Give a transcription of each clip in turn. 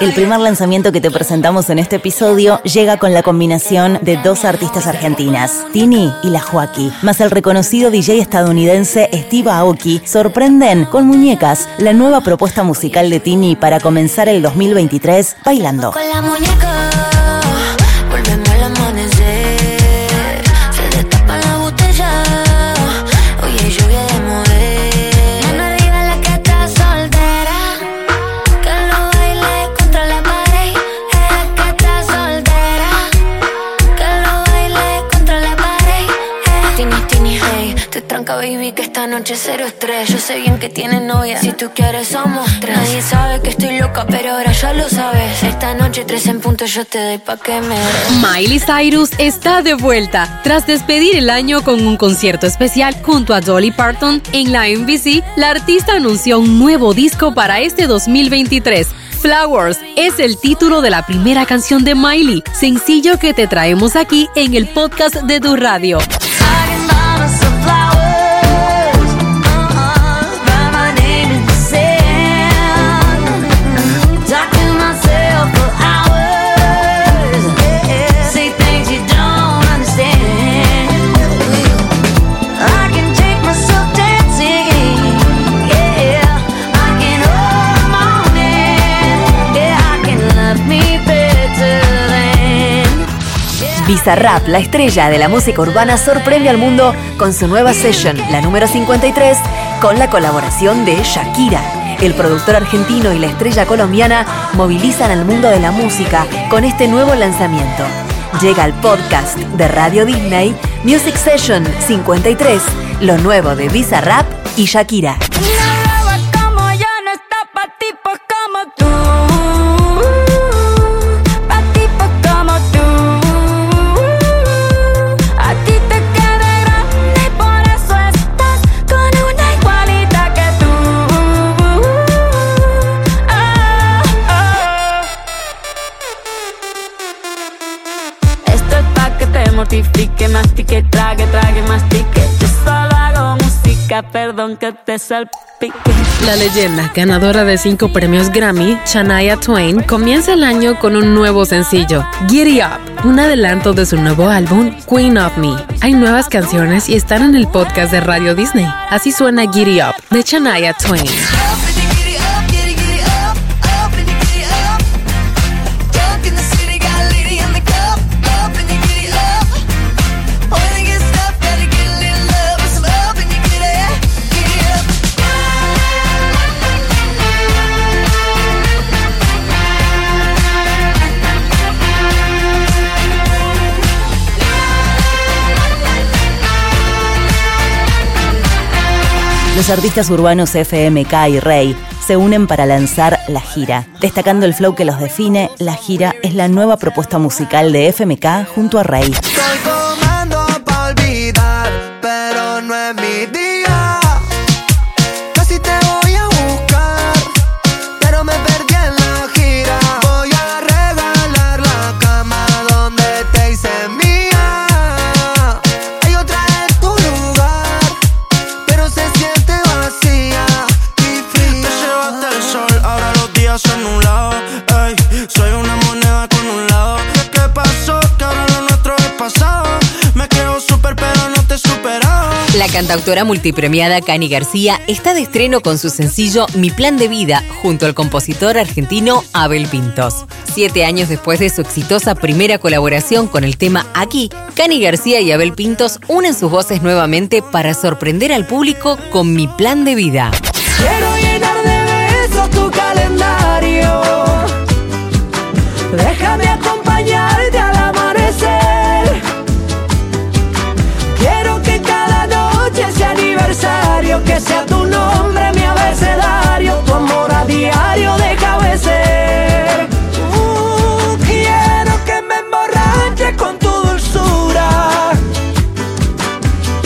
El primer lanzamiento que te presentamos en este episodio llega con la combinación de dos artistas argentinas, Tini y La Joaquí, más el reconocido DJ estadounidense Steve Aoki, sorprenden con muñecas la nueva propuesta musical de Tini para comenzar el 2023 bailando. Con la muñeca, noche cero estrés. Yo sé bien que novia. Si tú quieres, somos tres. Nadie sabe que estoy loca, pero ahora ya lo sabes. Esta noche, tres en punto, yo te doy que me. Miley Cyrus está de vuelta. Tras despedir el año con un concierto especial junto a Dolly Parton en la NBC, la artista anunció un nuevo disco para este 2023. Flowers es el título de la primera canción de Miley, sencillo que te traemos aquí en el podcast de tu radio. Bizarrap, la estrella de la música urbana, sorprende al mundo con su nueva session, la número 53, con la colaboración de Shakira. El productor argentino y la estrella colombiana movilizan al mundo de la música con este nuevo lanzamiento. Llega al podcast de Radio Disney Music Session 53, lo nuevo de Bizarrap y Shakira. Mastique, trague, trague, mastique. Solo hago música, perdón que te salpique. La leyenda, ganadora de cinco premios Grammy, Shania Twain, comienza el año con un nuevo sencillo, Giddy Up, un adelanto de su nuevo álbum, Queen of Me. Hay nuevas canciones y están en el podcast de Radio Disney. Así suena Giddy Up, de Shania Twain. Los artistas urbanos FMK y Rey se unen para lanzar La Gira. Destacando el flow que los define, La Gira es la nueva propuesta musical de FMK junto a Rey. La cantautora multipremiada Cani García está de estreno con su sencillo Mi Plan de Vida junto al compositor argentino Abel Pintos. Siete años después de su exitosa primera colaboración con el tema Aquí, Cani García y Abel Pintos unen sus voces nuevamente para sorprender al público con Mi Plan de Vida. Quiero llenar de besos tu calendario. Que sea tu nombre mi abecedario, tu amor a diario déjame ser. Uh, quiero que me emborrache con tu dulzura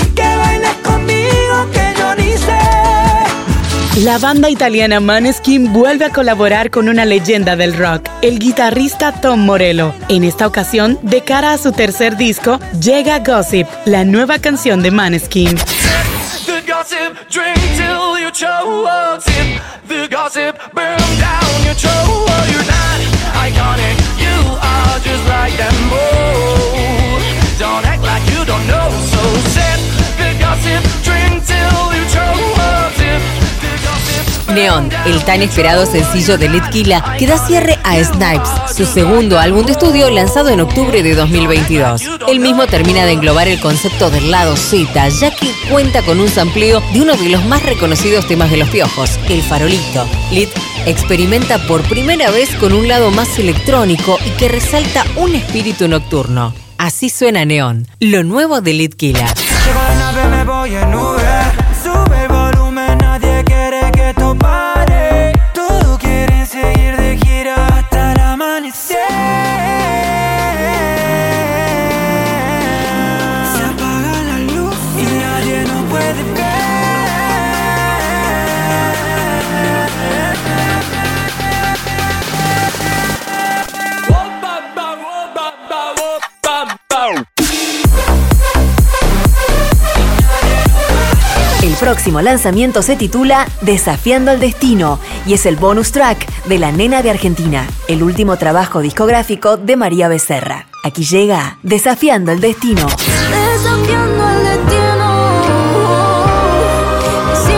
y que bailes conmigo que yo ni sé. La banda italiana Maneskin vuelve a colaborar con una leyenda del rock, el guitarrista Tom Morello. En esta ocasión, de cara a su tercer disco, llega Gossip, la nueva canción de Maneskin. gossip, drink till you choke. Sip the gossip, burn down your choke. You're not iconic, you are just like them. Oh. Neon, el tan esperado sencillo de Litquila, que da cierre a Snipes, su segundo álbum de estudio lanzado en octubre de 2022. El mismo termina de englobar el concepto del lado Z, ya que cuenta con un sampleo de uno de los más reconocidos temas de los piojos, El Farolito. Lit experimenta por primera vez con un lado más electrónico y que resalta un espíritu nocturno. Así suena Neon, lo nuevo de Litquila. Próximo lanzamiento se titula Desafiando al Destino y es el bonus track de La Nena de Argentina, el último trabajo discográfico de María Becerra. Aquí llega Desafiando el Destino. Desafiando el destino. Si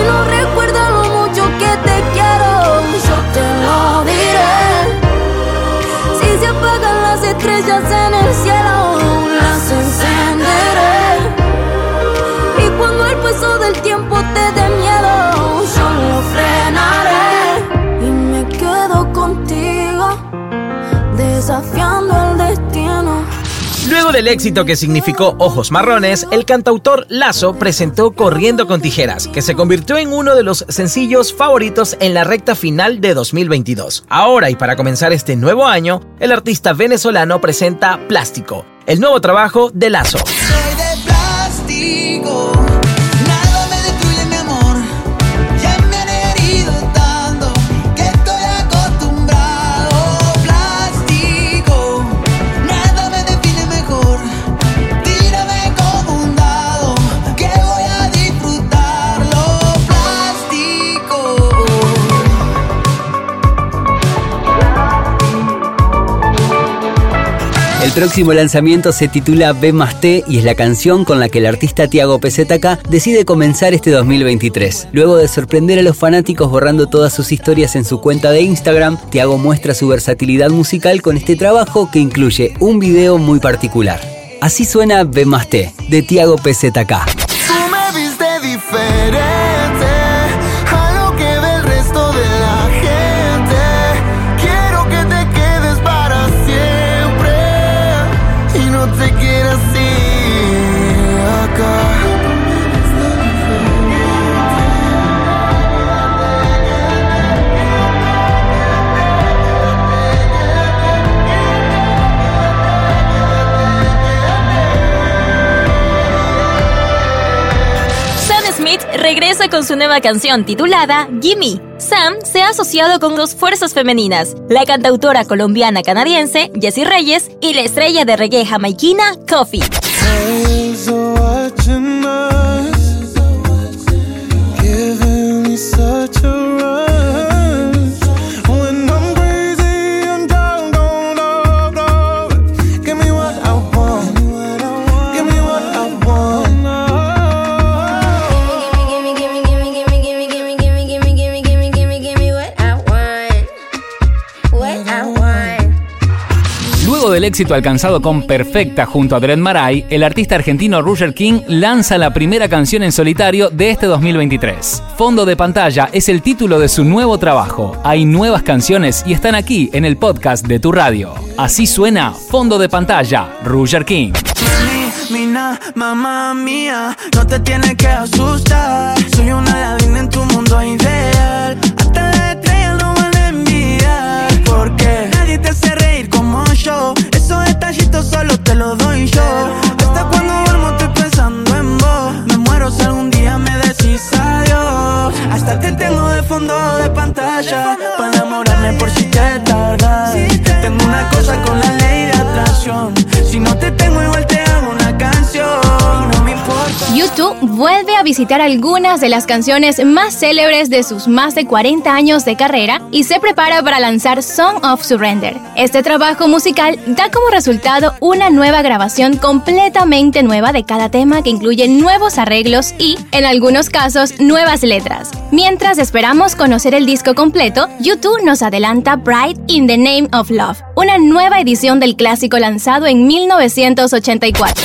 Luego del éxito que significó Ojos Marrones, el cantautor Lazo presentó Corriendo con Tijeras, que se convirtió en uno de los sencillos favoritos en la recta final de 2022. Ahora y para comenzar este nuevo año, el artista venezolano presenta Plástico, el nuevo trabajo de Lazo. Soy de plástico, próximo lanzamiento se titula B más T y es la canción con la que el artista Tiago PZK decide comenzar este 2023. Luego de sorprender a los fanáticos borrando todas sus historias en su cuenta de Instagram, Tiago muestra su versatilidad musical con este trabajo que incluye un video muy particular. Así suena B más T, de Tiago viste diferente con su nueva canción titulada Gimme. Sam se ha asociado con dos fuerzas femeninas, la cantautora colombiana canadiense Jessie Reyes y la estrella de reggae jamaiquina Coffee. Luego del éxito alcanzado con Perfecta junto a Dred Maray, el artista argentino Roger King lanza la primera canción en solitario de este 2023. Fondo de pantalla es el título de su nuevo trabajo. Hay nuevas canciones y están aquí en el podcast de tu radio. Así suena Fondo de pantalla, Roger King. Yo. Hasta cuando duermo estoy pensando en vos. Me muero si algún día me decís adiós. Hasta te tengo de fondo falla para enamorarme por si te tardas. Tengo una cosa con la ley de atracción. Si no te tengo igual te hago una canción. YouTube vuelve a visitar algunas de las canciones más célebres de sus más de 40 años de carrera y se prepara para lanzar Song of Surrender. Este trabajo musical da como resultado una nueva grabación completamente nueva de cada tema que incluye nuevos arreglos y, en algunos casos, nuevas letras. Mientras esperamos conocer el disco completo, YouTube nos adelanta Bright in the Name of Love, una nueva edición del clásico lanzado en 1984.